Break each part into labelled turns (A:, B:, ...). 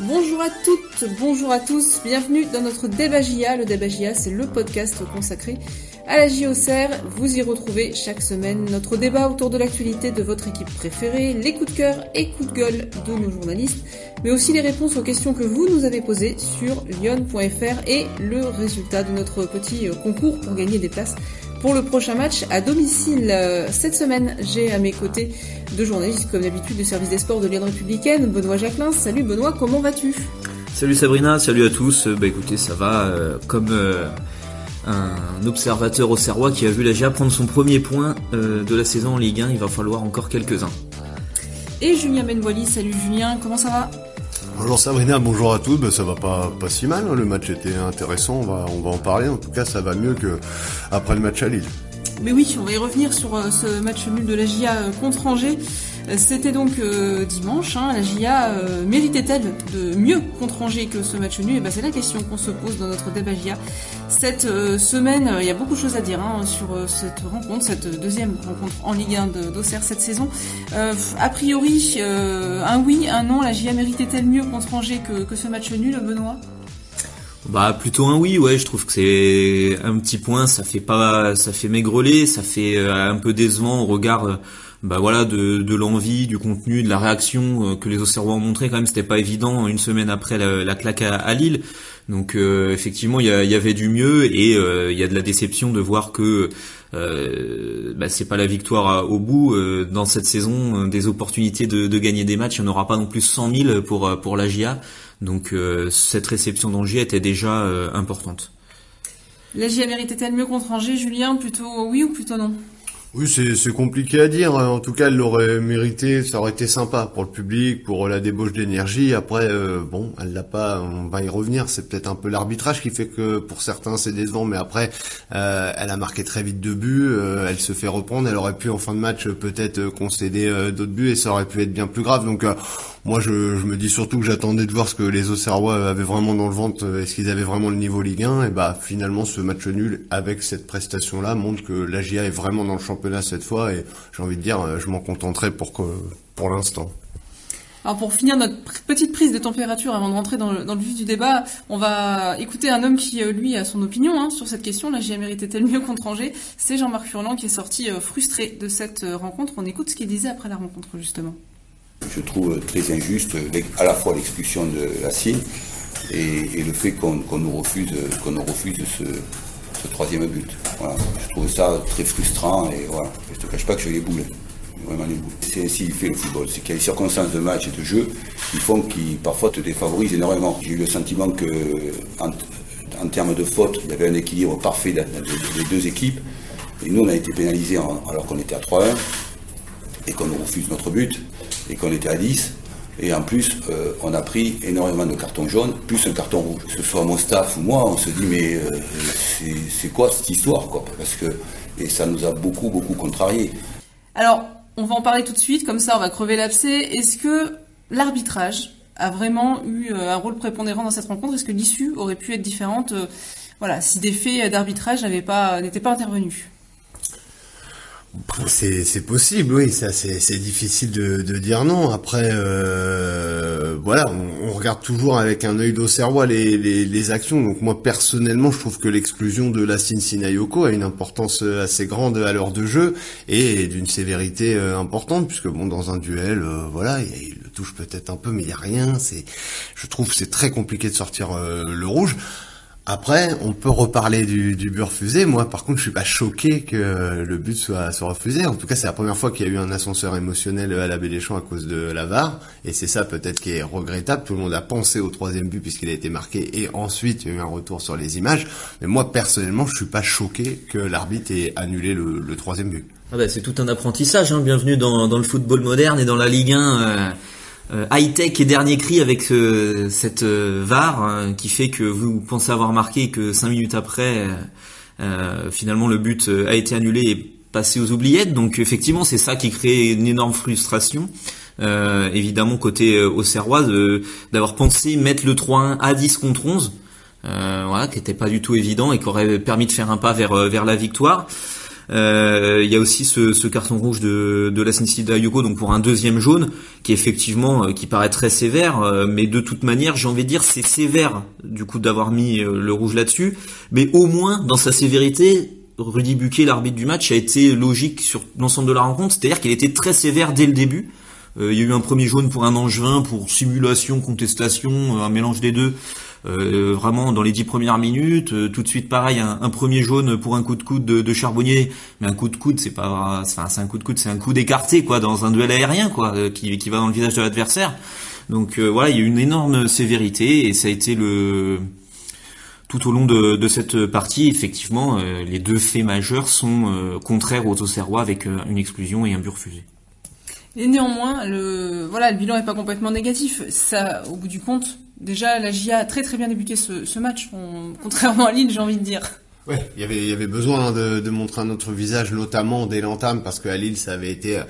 A: Bonjour à toutes, bonjour à tous, bienvenue dans notre débat. Le débat c'est le podcast consacré à la JOCR. Vous y retrouvez chaque semaine notre débat autour de l'actualité de votre équipe préférée, les coups de cœur et coups de gueule de nos journalistes, mais aussi les réponses aux questions que vous nous avez posées sur lyon.fr et le résultat de notre petit concours pour gagner des places pour le prochain match à domicile. Cette semaine, j'ai à mes côtés deux journalistes, comme d'habitude, du service des sports de Lyon Républicaine, Benoît Jacquelin. Salut Benoît, comment vas-tu?
B: Salut Sabrina, salut à tous. Bah écoutez, ça va euh, comme euh, un observateur au Serrois qui a vu la GIA prendre son premier point euh, de la saison en Ligue 1. Il va falloir encore quelques-uns.
A: Et Julien Benvoili, salut Julien, comment ça va?
C: Bonjour Sabrina, bonjour à tous. Ben, ça va pas pas si mal. hein. Le match était intéressant. On va on va en parler. En tout cas, ça va mieux que après le match à Lille.
A: Mais oui, on va y revenir sur euh, ce match nul de la GIA euh, contre Angers. C'était donc euh, dimanche. hein. La GIA euh, méritait-elle de mieux contre Angers que ce match nul? Et ben, c'est la question qu'on se pose dans notre débat GIA. Cette euh, semaine, il y a beaucoup de choses à dire hein, sur cette rencontre, cette deuxième rencontre en Ligue 1 de- d'Auxerre cette saison. A priori, un oui, un non. La GIA méritait-elle mieux contre Angers que, que ce match nul, Benoît?
B: Bah plutôt un oui, ouais. Je trouve que c'est un petit point. Ça fait pas, ça fait maigreler, ça fait un peu décevant au regard. Bah voilà de, de l'envie, du contenu, de la réaction euh, que les Auxerrois ont montré quand même c'était pas évident une semaine après la, la claque à, Lille. Donc euh, effectivement il y, avait du mieux et euh, il y a de la déception de voir que euh, bah, c'est pas la victoire au bout Euh, dans cette saison des opportunités de, de gagner des matchs il n'y en aura pas non plus 100 000 pour pour la GIA donc cette réception d'Angers était déjà importante.
A: La GIA méritait-elle mieux contre Angers, Julien Plutôt oui ou plutôt non?
C: Oui, c'est compliqué à dire. En tout cas, elle l'aurait mérité. Ça aurait été sympa pour le public, pour la débauche d'énergie. Après, euh, bon, elle l'a pas. On va y revenir. C'est peut-être un peu l'arbitrage qui fait que pour certains c'est décevant, mais après, euh, elle a marqué très vite deux buts. euh, elle se fait reprendre. Elle aurait pu en fin de match euh, peut-être euh, concéder euh, d'autres buts et ça aurait pu être bien plus grave. Donc euh, moi, je, me dis surtout que j'attendais de voir ce que les Auxerrois avaient vraiment dans le ventre, euh, est-ce qu'ils avaient vraiment le niveau Ligue 1. Et bah finalement, ce match nul avec cette prestation-là montre que la GIA est vraiment dans le championnat cette fois. Et j'ai envie de dire, euh, je m'en contenterai pour pour l'instant.
A: Alors pour finir notre petite prise de température avant de rentrer dans le, vif du débat, on va écouter un homme qui, euh, lui, a son opinion hein, sur cette question. La GIA méritait-elle mieux contre Angers? C'est Jean-Marc Furlan qui est sorti frustré de cette rencontre. On écoute ce qu'il disait après la rencontre, justement.
D: Je trouve très injuste à la fois l'expulsion de Lassier et, et le fait qu'on nous refuse, nous refuse ce, troisième but. Je trouve ça très frustrant et voilà. Je te cache pas que j'ai les boules. Vraiment les boules. C'est ainsi il fait le football. C'est qu'il y a des circonstances de match et de jeu qui font qui parfois te défavorisent énormément. J'ai eu le sentiment que en, termes de faute, il y avait un équilibre parfait des deux équipes. Et nous, on a été pénalisés alors qu'on était à 3-1 et qu'on nous refuse notre but et qu'on était à 10. Et en plus, euh, on a pris énormément de cartons jaunes, plus un carton rouge. Que ce soit mon staff ou moi, on se dit mais euh, c'est- quoi cette histoire quoi? Parce que et ça nous a beaucoup beaucoup contrariés.
A: Alors, on va en parler tout de suite, comme ça on va crever l'abcès. Est-ce que l'arbitrage a vraiment eu euh, un rôle prépondérant dans cette rencontre? Est-ce que l'issue aurait pu être différente? Voilà, si des faits d'arbitrage n'avaient pas, n'étaient pas intervenus
C: C'est possible, oui. Ça, c'est difficile de, dire non. Après, euh, voilà, on, regarde toujours avec un œil d'Auxerrois les, les, actions. Donc moi, personnellement, je trouve que l'exclusion de Lassine Sinayoko a une importance euh, assez grande à l'heure de jeu et d'une sévérité euh, importante, puisque bon, dans un duel, voilà, il, il le touche peut-être un peu, mais il y a rien. C'est, je trouve, c'est très compliqué de sortir le rouge. Après, on peut reparler du, du but refusé. Moi, par contre, je suis pas choqué que le but soit, soit refusé. En tout cas, c'est la première fois qu'il y a eu un ascenseur émotionnel à la Béléchamp à cause de la VAR. Et c'est ça peut-être qui est regrettable. Tout le monde a pensé au troisième but puisqu'il a été marqué. Et ensuite, il y a eu un retour sur les images. Mais moi, personnellement, je suis pas choqué que l'arbitre ait annulé le, le troisième but.
B: Ah bah, c'est tout un apprentissage, hein. bienvenue dans, dans le football moderne et dans la Ligue 1 euh, euh, high-tech et dernier cri avec euh, cette euh, VAR hein, qui fait que vous pensez avoir marqué que cinq minutes après, euh, euh, finalement le but euh, a été annulé et passé aux oubliettes. Donc effectivement, c'est ça qui crée une énorme frustration. Euh, évidemment, côté euh, d'avoir pensé mettre le 3-1 à 10 contre 11, euh, voilà, qui était pas du tout évident et qui aurait permis de faire un pas vers, euh, vers la victoire. Euh, il y a aussi ce, carton rouge de, de la City Yoko, donc pour un deuxième jaune, qui effectivement, euh, qui paraît très sévère, euh, mais de toute manière, j'ai envie de dire, c'est sévère du coup d'avoir mis le rouge là-dessus, mais au moins dans sa sévérité, Rudy Buquet, l'arbitre du match, a été logique sur l'ensemble de la rencontre, c'est-à-dire qu'il était très sévère dès le début. il y a eu un premier jaune pour un Angevin, pour simulation, contestation, un mélange des deux. Euh, vraiment dans les dix premières minutes. Euh, tout de suite, pareil, un, premier jaune pour un coup de coude de, Charbonnier, mais un coup de coude, c'est pas, enfin, c'est un coup de coude, c'est un coup d'écarté quoi, dans un duel aérien quoi, euh, qui, qui va dans le visage de l'adversaire. Donc voilà, il y a une énorme sévérité et ça a été le tout au long de, de cette partie, effectivement, les deux faits majeurs sont contraires aux Auxerrois avec une exclusion et un but refusé.
A: Et néanmoins, le voilà, le bilan est pas complètement négatif. Ça, au bout du compte, déjà la GIA a très très bien débuté ce, match, contrairement à Lille, j'ai envie de dire.
C: Ouais, il y avait, il y avait besoin de, de montrer un autre visage, notamment dès l'entame, parce qu'à Lille, ça avait été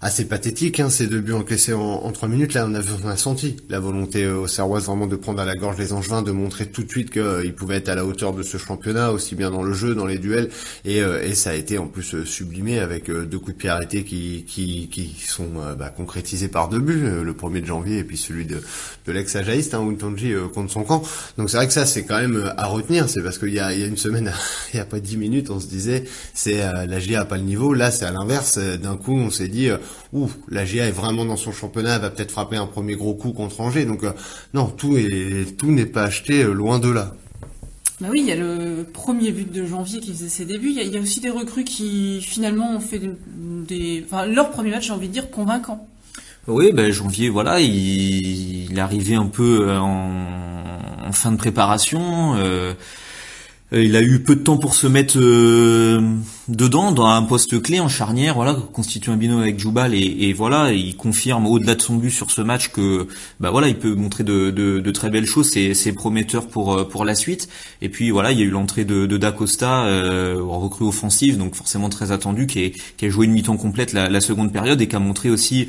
C: assez pathétique, hein, ces deux buts encaissés en, en 3 minutes. Là, on a, on a senti. La volonté euh, au Serrois vraiment de prendre à la gorge les Angevins, de montrer tout de suite qu'ils euh, pouvaient être à la hauteur de ce championnat, aussi bien dans le jeu, dans les duels, et, euh, et ça a été en plus euh, sublimé avec deux coups de pied arrêtés qui, qui, qui sont bah, concrétisés par deux buts, le premier de janvier et puis celui de, de l'ex-ajaïste, hein, Untonji, contre son camp. Donc c'est vrai que ça, c'est quand même à retenir, c'est parce qu'il y a, il y a une semaine, il y a pas dix minutes, on se disait, c'est la GIA a pas le niveau, là c'est à l'inverse, d'un coup on s'est dit ouf, la GA est vraiment dans son championnat, elle va peut-être frapper un premier gros coup contre Angers. Donc euh, non, tout est tout n'est pas acheté euh, loin de là.
A: Bah oui, il y a le premier but de janvier qui faisait ses débuts. Il y, a, aussi des recrues qui finalement ont fait des, enfin leur premier match, j'ai envie de dire convaincant.
B: Oui, ben janvier, voilà, il, il est arrivé un peu euh, en, fin de préparation. Euh, il a eu peu de temps pour se mettre euh, dedans dans un poste clé en charnière, voilà, constitue un binôme avec Jubal et, voilà, il confirme au-delà de son but sur ce match que bah voilà, il peut montrer de, de, très belles choses, c'est, prometteur pour euh, pour la suite. Et puis voilà, il y a eu l'entrée de, de Dacosta, euh, recrue offensive, donc forcément très attendu, qui, a joué une mi-temps complète la, la, seconde période et qui a montré aussi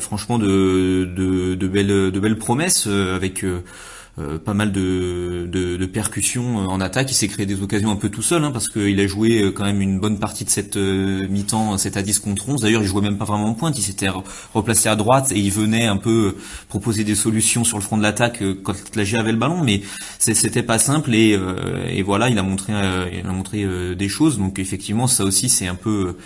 B: franchement de, de, de belles de belles promesses avec euh, pas mal de, de, percussions euh, en attaque. Il s'est créé des occasions un peu tout seul, hein, parce qu'il a joué euh, quand même une bonne partie de cette mi-temps, cette à 10 contre 11. D'ailleurs, il jouait même pas vraiment en pointe, il s'était replacé à droite et il venait un peu proposer des solutions sur le front de l'attaque quand la GA avait le ballon, mais c'était pas simple et, et, voilà, il a montré, il a montré des choses. Donc effectivement, ça aussi, c'est un peu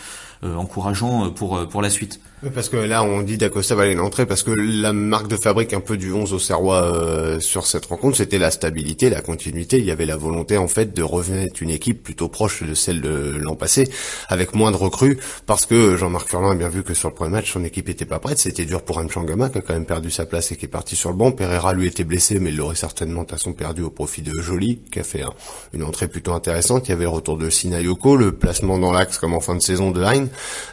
B: encourageant pour, pour la suite.
C: Parce que là, on dit d'Acosta va aller l'entrée parce que la marque de fabrique un peu du 11 au Serrois euh, sur cette rencontre, c'était la stabilité, la continuité. Il y avait la volonté en fait de revenir une équipe plutôt proche de celle de l'an passé, avec moins de recrues, parce que Jean-Marc Furlan a bien vu que sur le premier match, son équipe était pas prête. C'était dur pour Mchangama qui a quand même perdu sa place et qui est parti sur le banc. Pereira lui était blessé, mais il l'aurait certainement de façon perdu au profit de Joly, qui a fait une entrée plutôt intéressante. Il y avait le retour de Sinayoko, le placement dans l'axe comme en fin de saison de Hein.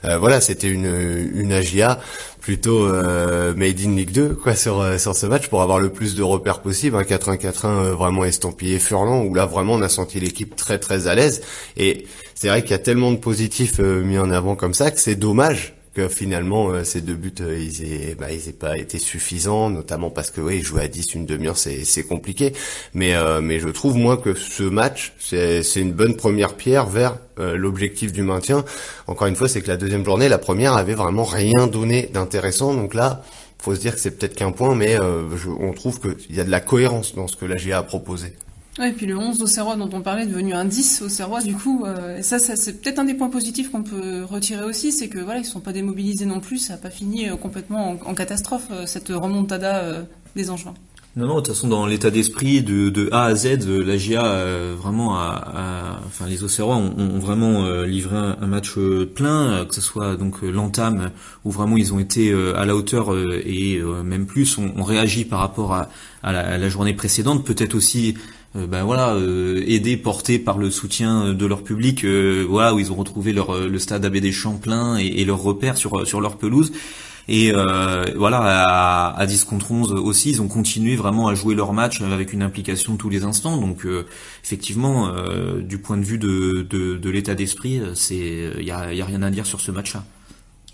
C: Euh, voilà, c'était une, une Agia plutôt euh, made in Ligue 2 quoi sur euh, sur ce match pour avoir le plus de repères possible un 4-1-4-1 euh, vraiment estampillé Furlan où là vraiment on a senti l'équipe très très à l'aise. Et c'est vrai qu'il y a tellement de positifs mis en avant comme ça que c'est dommage que finalement euh, ces deux buts euh, ils aient bah, ils aient pas été suffisants notamment parce que oui jouer à 10 une demi-heure c'est c'est compliqué. Mais euh, mais je trouve moi que ce match c'est c'est une bonne première pierre vers l'objectif du maintien. Encore une fois c'est que la deuxième journée la première avait vraiment rien donné d'intéressant. Donc là faut se dire que c'est peut-être qu'un point mais on trouve qu'il y a de la cohérence dans ce que la GA a proposé
A: Ouais, et puis le 11 au Serrois dont on parlait est devenu un 10 au Serrois, du coup, euh, ça, c'est peut-être un des points positifs qu'on peut retirer aussi, c'est que voilà, ils sont pas démobilisés non plus, ça n'a pas fini euh, complètement en, catastrophe, euh, cette remontada des Angevins.
B: Non, non, de toute façon, dans l'état d'esprit de, A à Z, la GIA, vraiment, a, enfin, les Auxerrois ont, vraiment livré un, match plein, que ce soit donc l'entame, où vraiment ils ont été à la hauteur et même plus, on, réagi par rapport à, la, journée précédente, peut-être aussi ben voilà, euh, aidés, portés par le soutien de leur public, euh, voilà, où ils ont retrouvé leur, le stade ABD Champlain et, et leurs repères sur, sur leur pelouse. Et voilà, à, à 10 contre 11 aussi, ils ont continué vraiment à jouer leur match avec une implication tous les instants. Donc effectivement, du point de vue de, de, de l'état d'esprit, c'est il y a, y a, rien à dire sur ce match-là.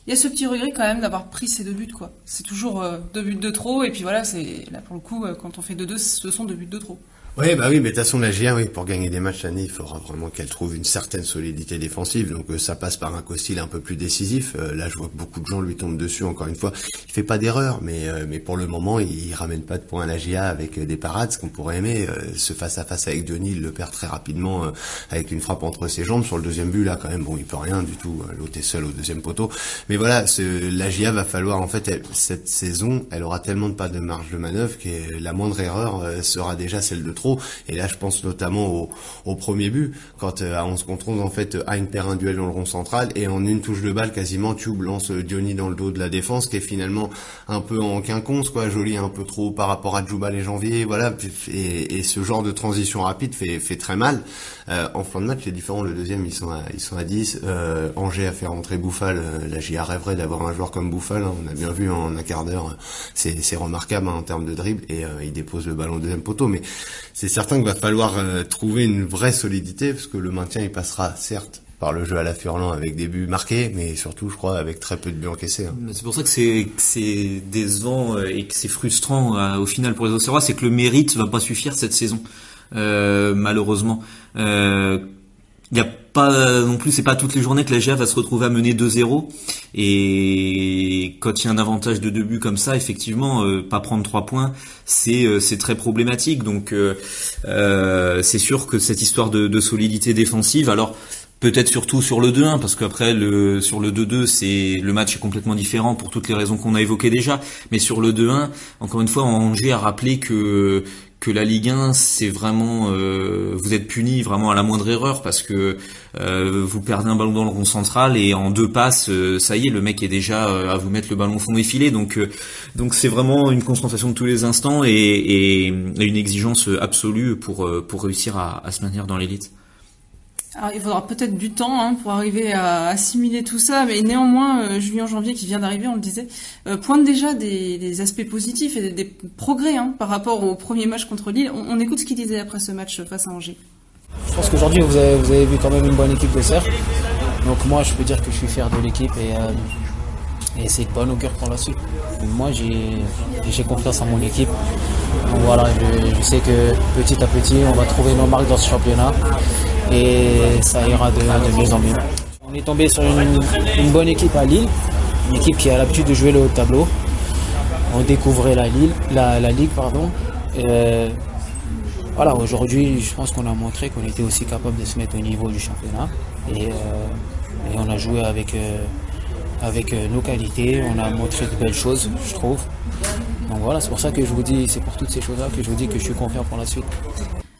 A: Il y a ce petit regret quand même d'avoir pris ces deux buts, quoi. C'est toujours deux buts de trop, et puis voilà, c'est là pour le coup, quand on fait deux deux, ce sont deux buts de trop.
C: Oui, bah oui, mais de toute façon, la GIA, oui, pour gagner des matchs l'année, il faudra vraiment qu'elle trouve une certaine solidité défensive. Donc, euh, ça passe par un Costil un peu plus décisif. Euh, là, je vois que beaucoup de gens lui tombent dessus, encore une fois. Il fait pas d'erreur, mais, euh, mais pour le moment, il, ramène pas de points à la GIA avec des parades, ce qu'on pourrait aimer. ce face-à-face avec Denis, il le perd très rapidement avec une frappe entre ses jambes. Sur le deuxième but, là, quand même, bon, il peut rien du tout. L'autre est seul au deuxième poteau. Mais voilà, ce, la GIA va falloir, en fait, cette saison, elle aura tellement de pas de marge de manœuvre que la moindre erreur sera déjà celle de trop. Et là, je pense notamment au, premier but, quand euh, à 11 contre 11, en fait, Hein perd un duel dans le rond central, et en une touche de balle, quasiment, Tube lance Diony dans le dos de la défense, qui est finalement un peu en quinconce, quoi, joli un peu trop par rapport à Djoubal et Janvier, voilà, et, ce genre de transition rapide fait, fait très mal. Euh, en fin de match, c'est différent, le deuxième, ils sont à, ils sont à 10, euh, Angers a fait rentrer Bouffal, euh, là j'y rêverais d'avoir un joueur comme Bouffal, hein. on a bien vu en un quart d'heure, c'est remarquable hein, en termes de dribble, et il dépose le ballon au deuxième poteau, mais c'est certain qu'il va falloir trouver une vraie solidité, parce que le maintien, il passera certes par le jeu à la Furlan avec des buts marqués, mais surtout, je crois, avec très peu de buts encaissés. Hein.
B: C'est pour ça que c'est décevant euh, et que c'est frustrant euh, au final pour les Auxerrois, c'est que le mérite va pas suffire cette saison, euh, malheureusement. Euh, il y a pas non plus, c'est pas toutes les journées que la GA va se retrouver à mener 2-0. Et quand il y a un avantage de deux buts comme ça, effectivement, euh, pas prendre trois points, c'est euh, très problématique. Donc euh, c'est sûr que cette histoire de, de solidité défensive, alors peut-être surtout sur le 2-1 parce qu'après le sur le 2-2 c'est le match est complètement différent pour toutes les raisons qu'on a évoquées déjà mais sur le 2-1 encore une fois Angers a rappelé que que la Ligue 1 c'est vraiment euh, vous êtes puni vraiment à la moindre erreur parce que euh, vous perdez un ballon dans le rond central et en deux passes euh, ça y est le mec est déjà à vous mettre le ballon au fond des filets donc donc c'est vraiment une concentration de tous les instants et, une exigence absolue pour pour réussir à se maintenir dans l'élite.
A: Il faudra peut-être du temps hein, pour arriver à assimiler tout ça, mais néanmoins, euh, Julien Janvier qui vient d'arriver, on le disait, euh, pointe déjà des, aspects positifs et des, progrès hein, par rapport au premier match contre Lille. On, écoute ce qu'il disait après ce match face à Angers.
E: Je pense qu'aujourd'hui, vous avez, vu quand même une bonne équipe de serre. Donc moi, je peux dire que je suis fier de l'équipe et, euh, c'est de bon augure pour la suite. Moi, j'ai confiance en mon équipe. Donc voilà, je sais que petit à petit, on va trouver nos marques dans ce championnat et ça ira de, mieux en mieux. On est tombé sur une, bonne équipe à Lille, une équipe qui a l'habitude de jouer le haut tableau. On découvrait la, Lille, la, Ligue. Pardon. Euh, voilà, aujourd'hui, je pense qu'on a montré qu'on était aussi capable de se mettre au niveau du championnat. Et, euh, on a joué avec, euh, avec nos qualités, on a montré de belles choses, je trouve. Donc voilà, c'est pour ça que je vous dis, c'est pour toutes ces choses-là que je vous dis que je suis confiant pour la suite.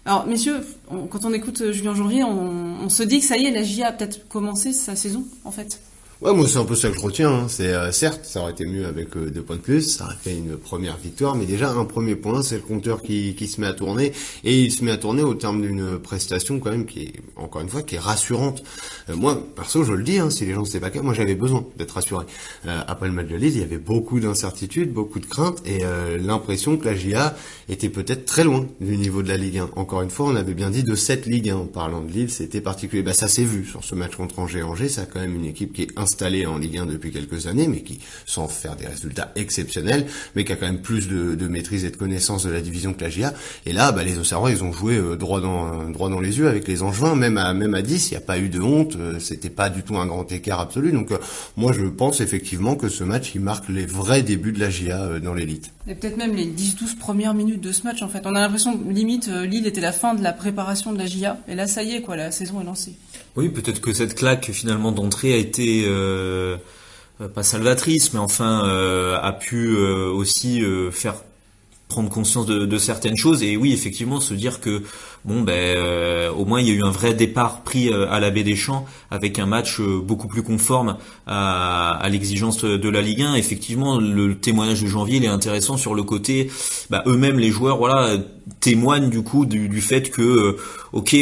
A: Alors, messieurs, quand on écoute euh, Julien Janvier, on, se dit que ça y est, la GIA a peut-être commencé sa saison, en fait.
C: Ouais, moi c'est un peu ça que je retiens. Hein. C'est euh, certes, ça aurait été mieux avec euh, deux points de plus, ça aurait fait une première victoire, mais déjà un premier point, c'est le compteur qui, qui se met à tourner et il se met à tourner au terme d'une prestation quand même qui est encore une fois qui est rassurante. Euh, moi perso, je le dis, hein, si les gens ne pas cas, moi j'avais besoin d'être rassuré. après le match de Lille, il y avait beaucoup d'incertitudes, beaucoup de craintes et l'impression que la GIA était peut-être très loin du niveau de la Ligue 1. Encore une fois, on avait bien dit de cette Ligue 1 en parlant de Lille, c'était particulier. Bah ça s'est vu sur ce match contre Angers. Angers, ça a quand même une équipe qui est installé en Ligue 1 depuis quelques années, mais qui, sans faire des résultats exceptionnels, mais qui a quand même plus de, maîtrise et de connaissance de la division que la GIA. Et là, bah, les Auxerrois, ils ont joué euh, droit dans les yeux avec les Angevins, même à même à 10, il n'y a pas eu de honte, euh, c'était pas du tout un grand écart absolu. Donc euh, moi, je pense effectivement que ce match, il marque les vrais débuts de la GIA dans l'élite.
A: Et peut-être même les 10-12 premières minutes de ce match, en fait. On a l'impression, limite, Lille était la fin de la préparation de la GIA, et là, ça y est, quoi, la saison est lancée.
B: Oui, peut-être que cette claque finalement d'entrée a été euh, pas salvatrice, mais enfin euh, a pu euh, aussi faire prendre conscience de, certaines choses et oui effectivement se dire que bon ben euh, au moins il y a eu un vrai départ pris euh, à la baie des Champs avec un match euh, beaucoup plus conforme à, l'exigence de la Ligue 1 effectivement le témoignage de janvier il est intéressant sur le côté bah, eux-mêmes les joueurs voilà témoignent du coup du, du fait que ok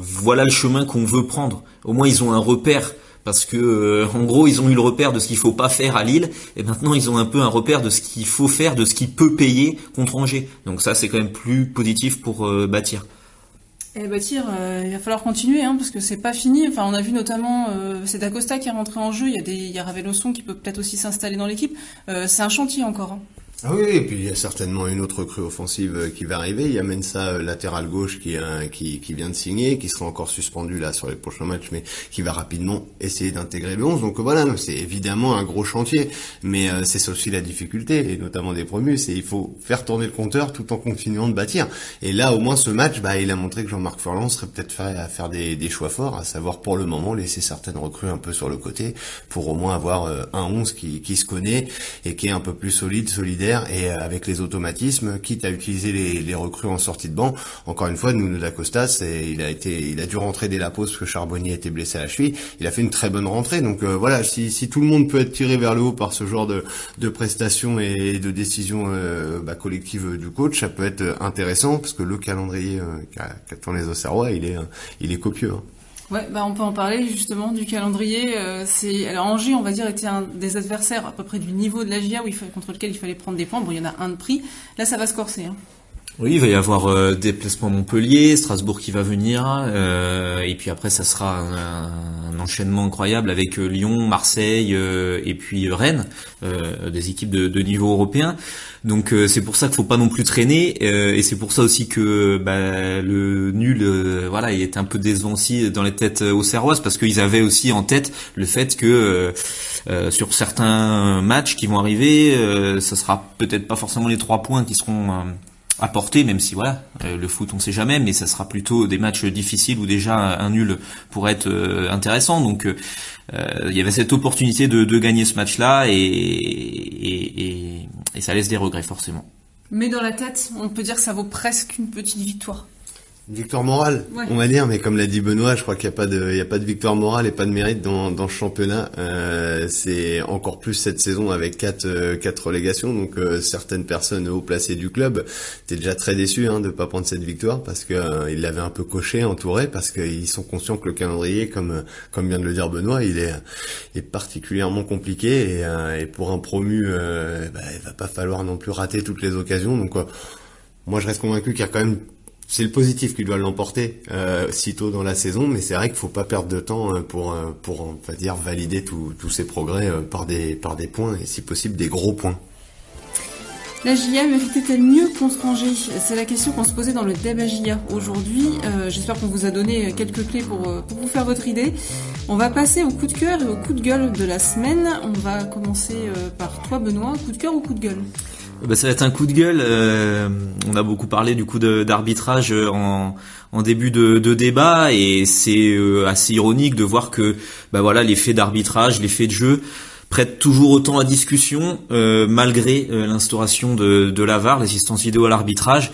B: voilà le chemin qu'on veut prendre. Au moins ils ont un repère parce que euh, en gros ils ont eu le repère de ce qu'il faut pas faire à Lille et maintenant ils ont un peu un repère de ce qu'il faut faire, de ce qui peut payer contre Angers. Donc ça c'est quand même plus positif pour euh, bâtir.
A: Et bâtir, euh, il va falloir continuer hein, parce que c'est pas fini. Enfin, on a vu notamment c'est Dacosta qui est rentré en jeu. Il y a des, il qui peut peut-être aussi s'installer dans l'équipe. c'est un chantier encore. Hein.
C: Ah oui, et puis il y a certainement une autre recrue offensive euh, qui va arriver. Il y a Mensa euh, latéral gauche qui, euh, qui, qui vient de signer, qui sera encore suspendu là sur les prochains matchs, mais qui va rapidement essayer d'intégrer le 11. Donc voilà, c'est évidemment un gros chantier, mais c'est aussi la difficulté, et notamment des promus, c'est il faut faire tourner le compteur tout en continuant de bâtir. Et là, au moins ce match, bah, il a montré que Jean-Marc Furlan serait peut-être fait à faire des, des, choix forts, à savoir pour le moment laisser certaines recrues un peu sur le côté, pour au moins avoir un 11 qui, qui se connaît et qui est un peu plus solide, solidaire et euh, avec les automatismes, quitte à utiliser les, les recrues en sortie de banc. Encore une fois, Nuno da Costa, il a été, il a dû rentrer dès la pause parce que Charbonnier était blessé à la cheville. Il a fait une très bonne rentrée. Donc euh, voilà, si, si, tout le monde peut être tiré vers le haut par ce genre de, de prestations et de décisions euh, bah, collectives du coach, ça peut être intéressant parce que le calendrier qu'attend les Auxerrois, il est, il est copieux. Hein.
A: Ouais, bah on peut en parler justement du calendrier. Euh, c'est alors Angers, on va dire, était un des adversaires à peu près du niveau de la GIA où contre lequel il fallait prendre des points. Bon, il y en a un de prix. Là, ça va se corser. Hein.
B: Oui, il va y avoir euh, déplacement Montpellier, Strasbourg qui va venir, euh, et puis après ça sera un, enchaînement incroyable avec euh, Lyon, Marseille euh, et puis Rennes, des équipes de, de, niveau européen. Donc c'est pour ça qu'il faut pas non plus traîner, et c'est pour ça aussi que bah, le nul, voilà, il est un peu décevant aussi dans les têtes aux Serroises parce qu'ils avaient aussi en tête le fait que sur certains matchs qui vont arriver, ça sera peut-être pas forcément les trois points qui seront apporter, même si voilà, euh, le foot on sait jamais, mais ça sera plutôt des matchs difficiles où déjà un nul pourrait être euh, intéressant. Donc euh, il y avait cette opportunité de, de gagner ce match-là et, et, et, ça laisse des regrets forcément.
A: Mais dans la tête, on peut dire que ça vaut presque une petite victoire
C: victoire morale, on va dire, mais comme l'a dit Benoît, je crois qu'il n'y a pas de, il y a pas de victoire morale et pas de mérite dans, dans ce championnat. Euh, c'est encore plus cette saison avec quatre, euh, quatre relégations, donc euh, certaines personnes haut placées du club étaient déjà très déçus hein, de pas prendre cette victoire parce que euh, ils l'avaient un peu coché, entouré, parce qu'ils sont conscients que le calendrier, comme comme vient de le dire Benoît, il est, est particulièrement compliqué et, et pour un promu, bah, il va pas falloir non plus rater toutes les occasions, donc. moi, je reste convaincu qu'il y a quand même c'est le positif qui doit l'emporter euh, si tôt dans la saison, mais c'est vrai qu'il faut pas perdre de temps euh, pour euh, pour dire valider tous ces progrès euh, par des par des points et si possible des gros points.
A: La JA méritait-elle mieux contre Angers C'est la question qu'on se posait dans le débat JA aujourd'hui. J'espère qu'on vous a donné quelques clés pour, pour vous faire votre idée. On va passer au coup de cœur et au coup de gueule de la semaine. On va commencer par toi Benoît. Coup de cœur ou coup de gueule?
B: Bah, ça va être un coup de gueule. Euh, on a beaucoup parlé du coup d'arbitrage en, en, début de, débat et c'est euh, assez ironique de voir que bah voilà les faits d'arbitrage, les faits de jeu prêtent toujours autant à discussion euh, malgré l'instauration de, de l'assistance vidéo à l'arbitrage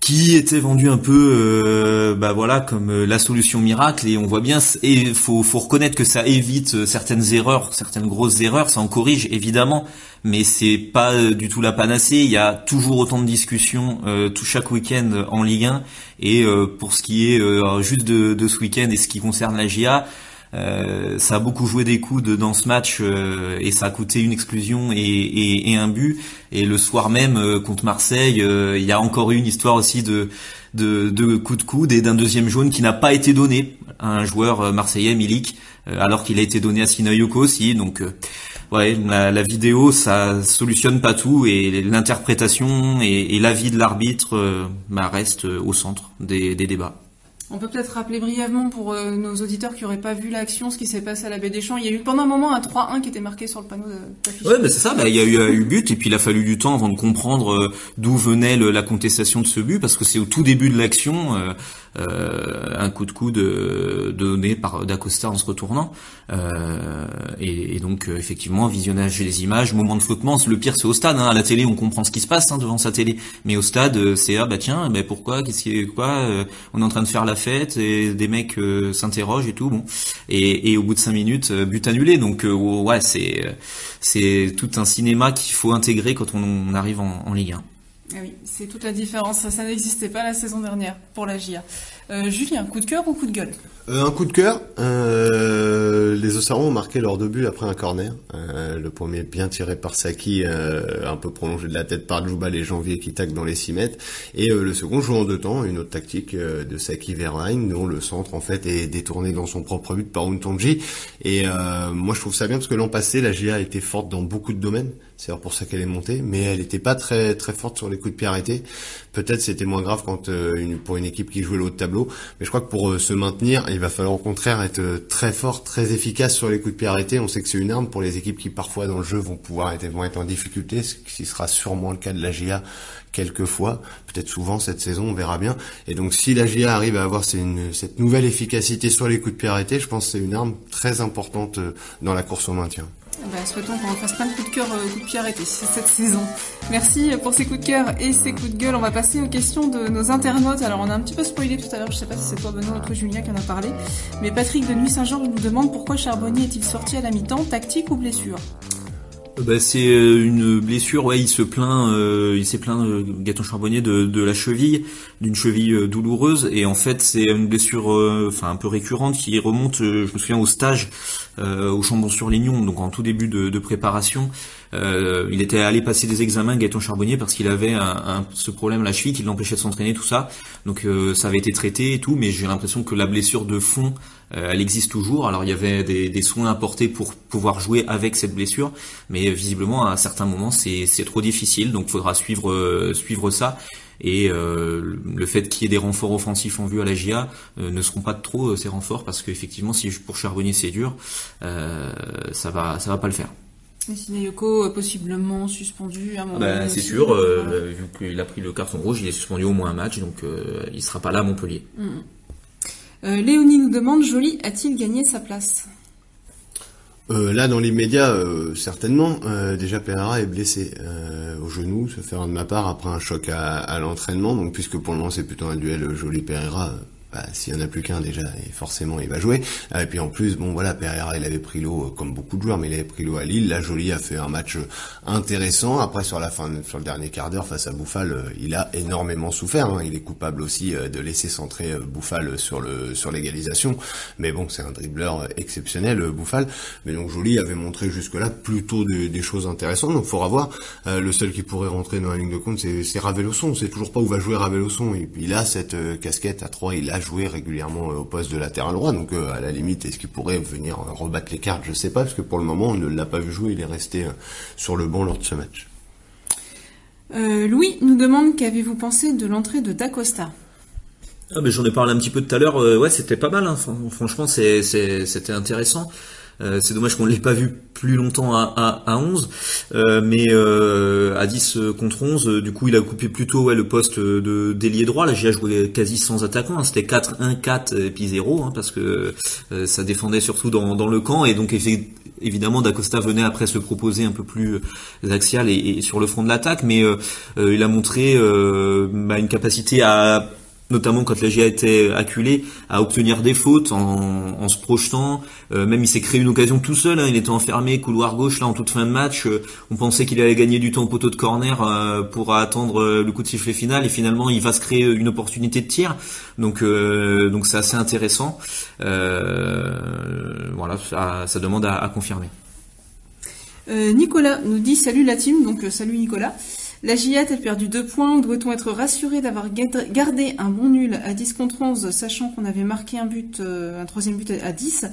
B: qui était vendu un peu euh, bah voilà comme euh, la solution miracle et on voit bien et faut faut reconnaître que ça évite euh, certaines erreurs certaines grosses erreurs ça en corrige évidemment mais c'est pas du tout la panacée. Il y a toujours autant de discussions tout chaque week-end en Ligue 1 et pour ce qui est juste de, de ce week-end et ce qui concerne la GIA euh, ça a beaucoup joué des coups de, dans ce match euh, et ça a coûté une exclusion et, et, et un but. Et le soir même euh, contre Marseille, il y a encore eu une histoire aussi de, de, de coups de coude et d'un deuxième jaune qui n'a pas été donné à un joueur marseillais, Milik, alors qu'il a été donné à Sinayoko aussi. Donc ouais, la, la, vidéo, ça solutionne pas tout et l'interprétation et, et l'avis de l'arbitre bah, reste au centre des, des débats.
A: On peut peut-être rappeler brièvement pour euh, nos auditeurs qui n'auraient pas vu l'action ce qui s'est passé à la baie des Champs. Il y a eu pendant un moment un 3-1 qui était marqué sur le panneau d'affichage.
B: Ouais, mais c'est ça. Bah, il y a eu, eu but et puis il a fallu du temps avant de comprendre euh, d'où venait la contestation de ce but parce que c'est au tout début de l'action. Euh, euh, un coup de coude donné par Dacosta en se retournant. Euh, et, et, donc euh, effectivement, visionnage des images, moment de flottement. Le pire, c'est au stade. Hein. À la télé, on comprend ce qui se passe hein, devant sa télé, mais au stade, c'est ah bah tiens, mais pourquoi, qu'est-ce qui est quoi On est en train de faire la fête et des mecs s'interrogent et tout. Bon, et, et, au bout de cinq minutes, but annulé. Donc ouais, c'est c'est tout un cinéma qu'il faut intégrer quand on, arrive en, en Ligue 1.
A: Ah oui, c'est toute la différence. Ça, n'existait pas la saison dernière pour la GIA. Euh, Julien, coup de cœur ou coup de gueule
C: euh, Un coup de cœur. Euh, les Ossaron ont marqué leur deux buts après un corner. Euh, le premier bien tiré par Saki, un peu prolongé de la tête par Djoubal et Janvier qui tac dans les 6 mètres. Et le second joue en deux temps, une autre tactique de Saki Verheyen, dont le centre en fait est détourné dans son propre but par Untonji. Et moi je trouve ça bien parce que l'an passé, la GIA était forte dans beaucoup de domaines C'est pour ça qu'elle est montée, mais elle n'était pas très forte sur les coups de pied arrêtés. Peut-être c'était moins grave pour une équipe qui jouait le haut mais je crois que pour euh, se maintenir, il va falloir au contraire être euh, très fort, très efficace sur les coups de pied arrêtés. On sait que c'est une arme pour les équipes qui parfois dans le jeu vont pouvoir être, vont en difficulté, ce qui sera sûrement le cas de la GIA quelquefois, peut-être souvent cette saison, on verra bien. Et donc si la GIA arrive à avoir cette nouvelle efficacité sur les coups de pied arrêtés, je pense que c'est une arme très importante dans la course au maintien.
A: Bah, souhaitons qu'on fasse plein de coups de cœur, euh, coups de pied arrêtés cette saison. Merci pour ces coups de cœur et ces coups de gueule. On va passer aux questions de nos internautes. Alors on a un petit peu spoilé tout à l'heure, je sais pas si c'est toi Benoît ou toi Julien qui en a parlé, mais Patrick de Nuit Saint-Jean nous demande pourquoi Charbonnier est-il sorti à la mi-temps, tactique ou blessure?
B: Bah, c'est euh, une blessure, ouais, il se plaint, euh, il s'est plaint, euh, Gaton Charbonnier, de, de la cheville, d'une cheville douloureuse, et en fait c'est une blessure, enfin un peu récurrente, qui remonte, je me souviens, au stage au Chambon-sur-Lignon, donc en tout début de, préparation. il était allé passer des examens, Gaton Charbonnier, parce qu'il avait ce problème la cheville qui l'empêchait de s'entraîner, tout ça. Donc ça avait été traité et tout, mais j'ai l'impression que la blessure de fond euh, elle existe toujours. Alors il y avait des, soins apportés pour pouvoir jouer avec cette blessure, mais visiblement à certains moments c'est trop difficile, donc faudra suivre euh, suivre ça. Et euh, le fait qu'il y ait des renforts offensifs en vue à la GIA ne seront pas trop ces renforts parce qu'effectivement si pour Charbonnier c'est dur, ça va ça va pas le faire.
A: Et Yoko possiblement suspendu à un moment
B: bah, C'est sûr, vu qu'il a pris le carton rouge, il est suspendu au moins un match, donc il sera pas là à Montpellier. Mm, mm.
A: Euh, Léonie nous demande, Jolie a-t-il gagné sa place?
C: Euh, là, dans l'immédiat, euh, certainement. déjà, Pereira est blessé au genou, ça fait de ma part après un choc à, à l'entraînement. Donc, puisque pour le moment c'est plutôt un duel Jolie Pereira, bah, s'il y en a plus qu'un déjà, et forcément il va jouer. Et puis en plus, bon voilà, Pereira il avait pris l'eau euh, comme beaucoup de joueurs, mais il avait pris l'eau à Lille. La Jolie a fait un match euh, intéressant. Après sur la fin, sur le dernier quart d'heure face à Bouffal, euh, il a énormément souffert. Hein. Il est coupable aussi de laisser centrer Bouffal sur le sur l'égalisation. Mais bon, c'est un dribbleur exceptionnel, Bouffal. Mais donc Jolie avait montré jusque-là plutôt des choses intéressantes. Donc faudra voir. le seul qui pourrait rentrer dans la ligne de compte, c'est Ravelosson. C'est toujours pas où va jouer Ravelosson. Il, il a cette casquette à 3, il a joué régulièrement euh, au poste de latéral droit, donc euh, à la limite, est-ce qu'il pourrait venir rebattre les cartes? Je sais pas, parce que pour le moment, on ne l'a pas vu jouer, il est resté euh, sur le banc lors de ce match.
A: Louis nous demande qu'avez-vous pensé de l'entrée de Dacosta
B: ah ben j'en ai parlé un petit peu tout à l'heure, ouais c'était pas mal, hein. franchement c'était intéressant. Euh, c'est dommage qu'on ne l'ait pas vu plus longtemps à, à, 11, euh, mais euh, à 10 contre 11, du coup il a coupé plutôt ouais, le poste de d'ailier droit. Là j'ai joué quasi sans attaquant, hein. c'était 4-1-4 et puis 0, hein, parce que ça défendait surtout dans, dans le camp, et donc évidemment Dacosta venait après se proposer un peu plus axial et, sur le front de l'attaque, mais il a montré bah, une capacité à notamment quand la GIA était acculée, à obtenir des fautes en, se projetant. Euh, même il s'est créé une occasion tout seul, hein. il était enfermé couloir gauche là en toute fin de match. Euh, on pensait qu'il allait gagner du temps au poteau de corner euh, pour attendre le coup de sifflet final et finalement il va se créer une opportunité de tir. Donc donc c'est assez intéressant. voilà, ça, demande à, à confirmer.
A: Nicolas nous dit salut la team, donc salut Nicolas. La GIAT a perdu deux points. Doit-on être rassuré d'avoir gardé un bon nul à 10 contre 11, sachant qu'on avait marqué un but, euh, un troisième but à 10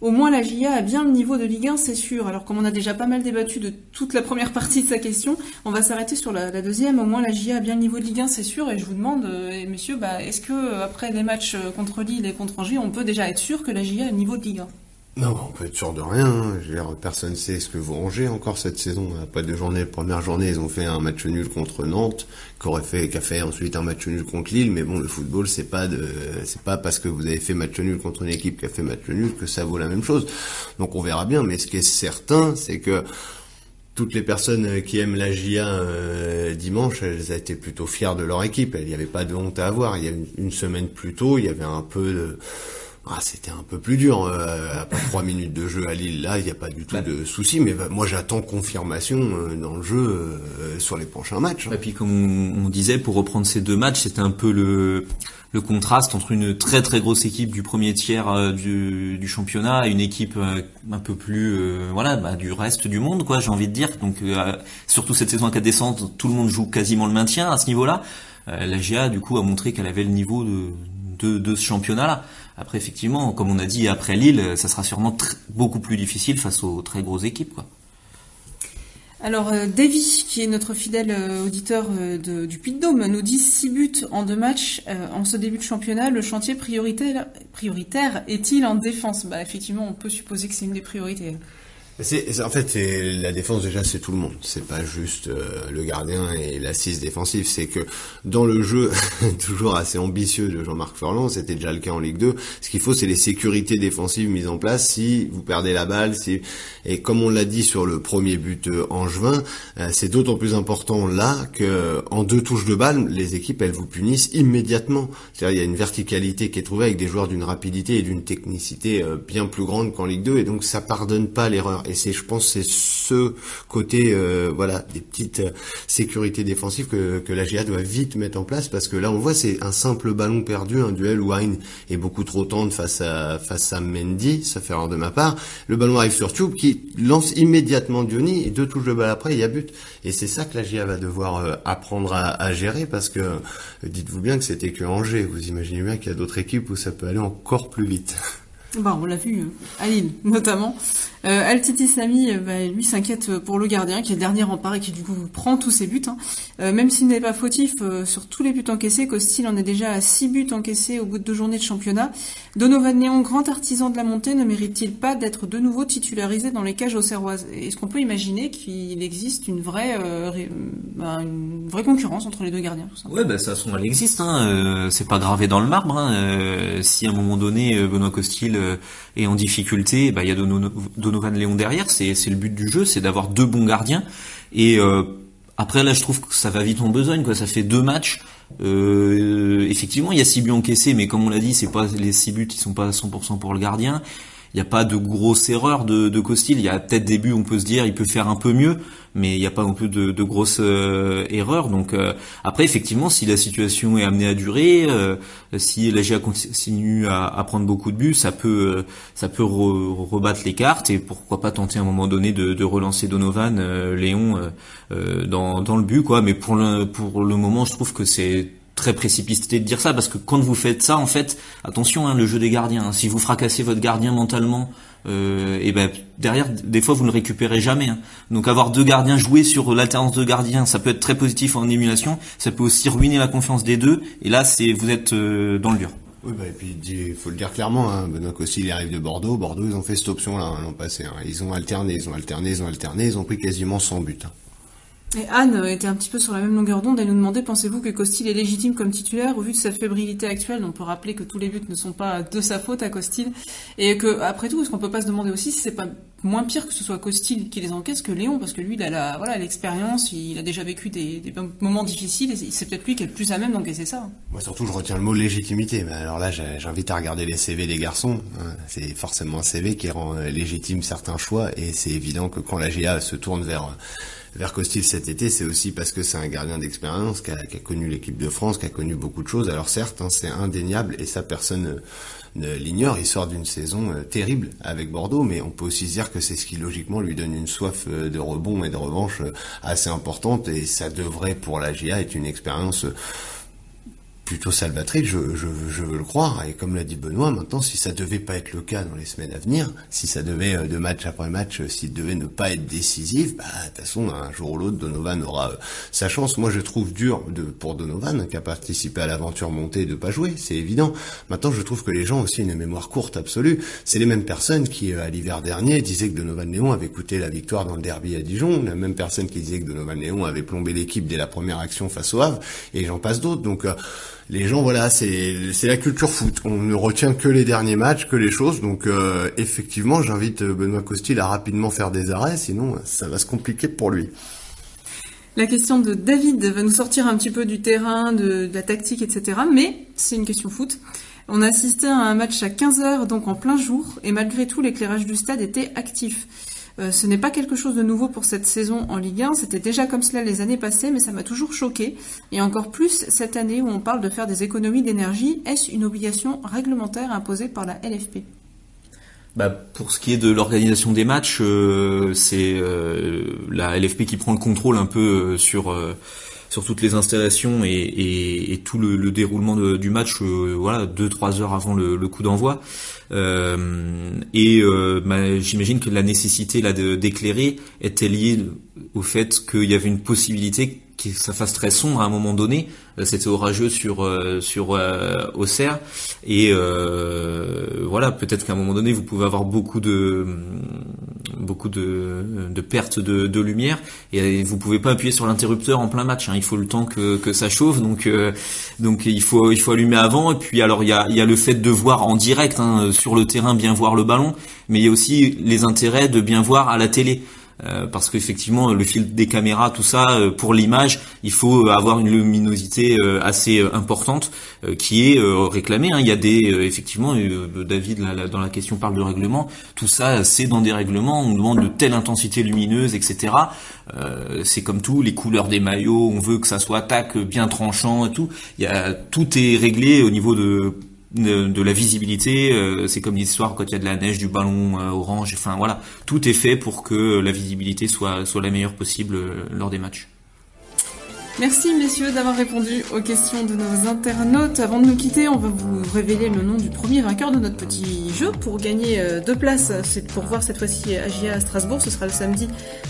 A: Au moins, la GIA a bien le niveau de Ligue 1, c'est sûr. Alors, comme on a déjà pas mal débattu de toute la première partie de sa question, on va s'arrêter sur la, deuxième. Au moins, la GIA a bien le niveau de Ligue 1, c'est sûr. Et je vous demande, euh, messieurs, bah, est-ce que euh, après les matchs contre Lille et contre Angers, on peut déjà être sûr que la GIA a le niveau de Ligue 1
C: non, on peut être sûr de rien. Hein. Personne ne sait ce que vous rangez encore cette saison. Après deux journées, première journée, ils ont fait un match nul contre Nantes, qui aurait fait, qui a fait ensuite un match nul contre Lille. Mais bon, le football, c'est pas de, pas parce que vous avez fait match nul contre une équipe qui a fait match nul que ça vaut la même chose. Donc on verra bien. Mais ce qui est certain, c'est que toutes les personnes qui aiment la GIA euh, dimanche, elles étaient plutôt fières de leur équipe. Il n'y avait pas de honte à avoir. Il y a une semaine plus tôt, il y avait un peu de ah, c'était un peu plus dur. Euh, après trois minutes de jeu à Lille, là, il n'y a pas du tout bah. de souci. Mais bah, moi, j'attends confirmation euh, dans le jeu euh, sur les prochains matchs.
B: Hein. Et puis, comme on, disait, pour reprendre ces deux matchs, c'était un peu le, le contraste entre une très très grosse équipe du premier tiers du, du, championnat et une équipe un peu plus voilà bah, du reste du monde quoi j'ai envie de dire donc surtout cette saison à 4 descentes tout le monde joue quasiment le maintien à ce niveau là la GA du coup a montré qu'elle avait le niveau de, de, de ce championnat là après, effectivement, comme on a dit après Lille, ça sera sûrement beaucoup plus difficile face aux très grosses équipes.
A: Alors, euh, Davy, qui est notre fidèle euh, auditeur euh, de, du Puy-de-Dôme, nous dit 6 buts en deux matchs en ce début de championnat. Le chantier prioritaire, prioritaire est-il en défense? Bah, effectivement, on peut supposer que c'est une des priorités.
C: En fait, la défense déjà, c'est tout le monde. C'est pas juste euh, le gardien et l'assise défensive. C'est que dans le jeu toujours assez ambitieux de Jean-Marc Furlan, c'était déjà le cas en Ligue 2. Ce qu'il faut, c'est les sécurités défensives mises en place. Si vous perdez la balle, si et comme on l'a dit sur le premier but euh, juin, euh, c'est d'autant plus important là que en deux touches de balle, les équipes elles vous punissent immédiatement. C'est-à-dire il y a une verticalité qui est trouvée avec des joueurs d'une rapidité et d'une technicité bien plus grande qu'en Ligue 2, et donc ça pardonne pas l'erreur. Et c'est, je pense, c'est ce côté, euh, voilà, des petites euh, sécurités défensives que, que la GA doit vite mettre en place parce que là, on voit, c'est un simple ballon perdu, un duel où Hein est beaucoup trop tendre face à face à Mendy, ça fait erreur de ma part. Le ballon arrive sur Tube qui lance immédiatement Diony et deux touches de balle après, il y a but. Et c'est ça que la GA va devoir euh, apprendre à, à, gérer parce que dites-vous bien que c'était que Angers. Vous imaginez bien qu'il y a d'autres équipes où ça peut aller encore plus vite.
A: Bon, on l'a vu à Lille, notamment. Euh, Altiti euh, bah, lui, s'inquiète pour le gardien, qui est le dernier rempart et qui, du coup, prend tous ses buts. Hein. Euh, même s'il n'est pas fautif euh, sur tous les buts encaissés, Costil en est déjà à 6 buts encaissés au bout de deux journées de championnat. Donovan Néon, grand artisan de la montée, ne mérite-t-il pas d'être de nouveau titularisé dans les cages aux Serroises Est-ce qu'on peut imaginer qu'il existe une vraie, bah, concurrence entre les deux gardiens tout ça
B: Ouais, bah, ça, elle existe. Hein. c'est pas gravé dans le marbre. Hein. si à un moment donné, Benoît Costil est en difficulté, bah, il y a Donovan Léon derrière, c'est le but du jeu, c'est d'avoir deux bons gardiens. Et euh, après là, je trouve que ça va vite en besogne, quoi. Ça fait deux matchs. Euh, effectivement, il y a six buts encaissés, mais comme on l'a dit, c'est pas les six buts, ils sont pas à 100% pour le gardien. Il n'y a pas de grosses erreurs de, de Costil. Il y a peut-être des buts, on peut se dire, il peut faire un peu mieux, mais il n'y a pas non plus de, de grosses euh, erreurs. Donc euh, après, effectivement, si la situation est amenée à durer, euh, si la GA continue à, à, prendre beaucoup de buts, ça peut ça peut rebattre les cartes et pourquoi pas tenter à un moment donné de, de relancer Donovan, Léon dans, dans le but, quoi. Mais pour le pour le moment, je trouve que c'est très précipité de dire ça parce que quand vous faites ça en fait attention hein, le jeu des gardiens hein. si vous fracassez votre gardien mentalement euh, et ben derrière des fois vous ne le récupérez jamais hein. donc avoir deux gardiens jouer sur l'alternance de gardiens ça peut être très positif en émulation ça peut aussi ruiner la confiance des deux et là c'est vous êtes euh, dans le dur
C: oui, bah, et puis il faut le dire clairement, hein, Benoît Cossi, il arrive de Bordeaux. Bordeaux, ils ont fait cette option-là hein, l'an passé. Hein. Ils ont alterné, ils ont alterné, ils ont alterné, ils ont pris quasiment 100 buts.
A: Anne était un petit peu sur la même longueur d'onde. Elle nous demandait pensez-vous que Costil est légitime comme titulaire au vu de sa fébrilité actuelle On peut rappeler que tous les buts ne sont pas de sa faute à Costil. Et que, après tout, est-ce qu'on peut pas se demander aussi si c'est pas moins pire que ce soit Costil qui les encaisse que Léon Parce que lui, il a la, voilà, l'expérience, il a déjà vécu des, moments difficiles et c'est peut-être lui qui est le plus à même d'encaisser ça.
C: Moi, surtout, je retiens le mot légitimité. Mais alors là, j'invite à regarder les CV des garçons. Hein. C'est forcément un CV qui rend euh, légitime certains choix et c'est évident que quand la GA se tourne vers vers Costil cet été, c'est aussi parce que c'est un gardien d'expérience qui a, connu l'équipe de France, qui a connu beaucoup de choses. Alors certes, hein, c'est indéniable et ça personne ne, l'ignore. Il sort d'une saison euh, terrible avec Bordeaux, mais on peut aussi dire que c'est ce qui logiquement lui donne une soif euh, de rebond et de revanche euh, assez importante et ça devrait pour la GIA être une expérience plutôt salvatrice, je, je, je, veux le croire. Et comme l'a dit Benoît, maintenant, si ça devait pas être le cas dans les semaines à venir, si ça devait, euh, de match après match, euh, s'il devait ne pas être décisif, bah, de toute façon, un jour ou l'autre, Donovan aura euh, sa chance. Moi, je trouve dur de, pour Donovan, qui a participé à l'aventure montée, de pas jouer, c'est évident. Maintenant, je trouve que les gens aussi ont une mémoire courte absolue. C'est les mêmes personnes qui, à l'hiver dernier, disaient que Donovan Léon avait coûté la victoire dans le derby à Dijon, la même personne qui disait que Donovan Léon avait plombé l'équipe dès la première action face au Havre, et j'en passe d'autres. Donc, les gens, voilà, c'est la culture foot. On ne retient que les derniers matchs, que les choses. Donc, euh, effectivement, j'invite euh, Benoît Costil à rapidement faire des arrêts, sinon ça va se compliquer pour lui.
A: La question de David va nous sortir un petit peu du terrain, de, la tactique, etc. Mais c'est une question foot. On a assisté à un match à 15h, donc en plein jour, et malgré tout, l'éclairage du stade était actif. Euh, ce n'est pas quelque chose de nouveau pour cette saison en Ligue 1, c'était déjà comme cela les années passées, mais ça m'a toujours choqué. Et encore plus cette année où on parle de faire des économies d'énergie, est-ce une obligation réglementaire imposée par la LFP
B: bah, pour ce qui est de l'organisation des matchs, euh, c'est euh, la LFP qui prend le contrôle un peu sur sur toutes les installations et, tout le, le déroulement du match, euh, voilà, deux trois heures avant le, coup d'envoi. Euh, et euh, bah, j'imagine que la nécessité là d'éclairer était liée au fait qu'il y avait une possibilité que ça fasse très sombre à un moment donné. Euh, c'était orageux sur sur euh, Auxerre et voilà peut-être qu'à un moment donné vous pouvez avoir beaucoup de beaucoup de, de pertes de, de lumière et vous pouvez pas appuyer sur l'interrupteur en plein match. Hein. Il faut le temps que, que ça chauffe donc euh, donc il faut il faut allumer avant et puis alors il y a y a le fait de voir en direct hein, sur le terrain bien voir le ballon mais il y a aussi les intérêts de bien voir à la télé. Euh, parce qu'effectivement le fil des caméras, tout ça, euh, pour l'image, il faut avoir une luminosité euh, assez importante qui est réclamée. Hein. Il y a des, effectivement, David là, dans la question parle de règlement, tout ça c'est dans des règlements, on demande de telle intensité lumineuse, etc. c'est comme tout, les couleurs des maillots, on veut que ça soit tac bien tranchant et tout. Il y a tout est réglé au niveau de de, la visibilité, euh, c'est comme l'histoire quand il y a de la neige, du ballon euh, orange, enfin voilà, tout est fait pour que la visibilité soit, soit la meilleure possible euh, lors des matchs.
A: Merci messieurs d'avoir répondu aux questions de nos internautes. Avant de nous quitter, on va vous révéler le nom du premier vainqueur de notre petit jeu pour gagner euh, deux places. C'est pour voir cette fois-ci AGA à Strasbourg. Ce sera le samedi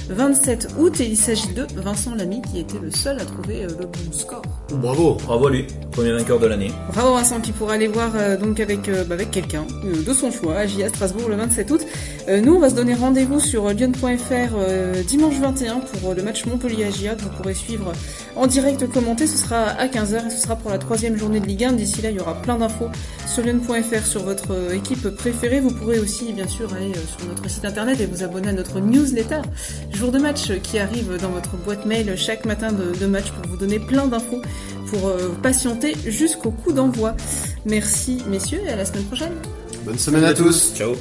A: 27 août et il s'agit de Vincent Lamy qui était le seul à trouver euh, le bon score.
B: Bravo, bravo à lui, premier vainqueur de l'année.
A: Bravo Vincent qui pourra aller voir euh, donc avec bah, avec quelqu'un de son choix AGA Strasbourg le 27 août. Nous on va se donner rendez-vous sur lyon.fr dimanche 21 pour le match Montpellier-AGA. Vous pourrez suivre en direct commenté, ce sera à 15h et ce sera pour la troisième journée de Ligue 1. D'ici là, il y aura plein d'infos sur lyon.fr sur votre euh, équipe préférée. Vous pourrez aussi, bien sûr, aller euh, sur notre site internet et vous abonner à notre newsletter, jour de match, qui arrive dans votre boîte mail chaque matin de, match pour vous donner plein d'infos pour euh, patienter jusqu'au coup d'envoi. Merci, messieurs, et à la semaine prochaine.
C: Bonne semaine à tous.
B: Ciao.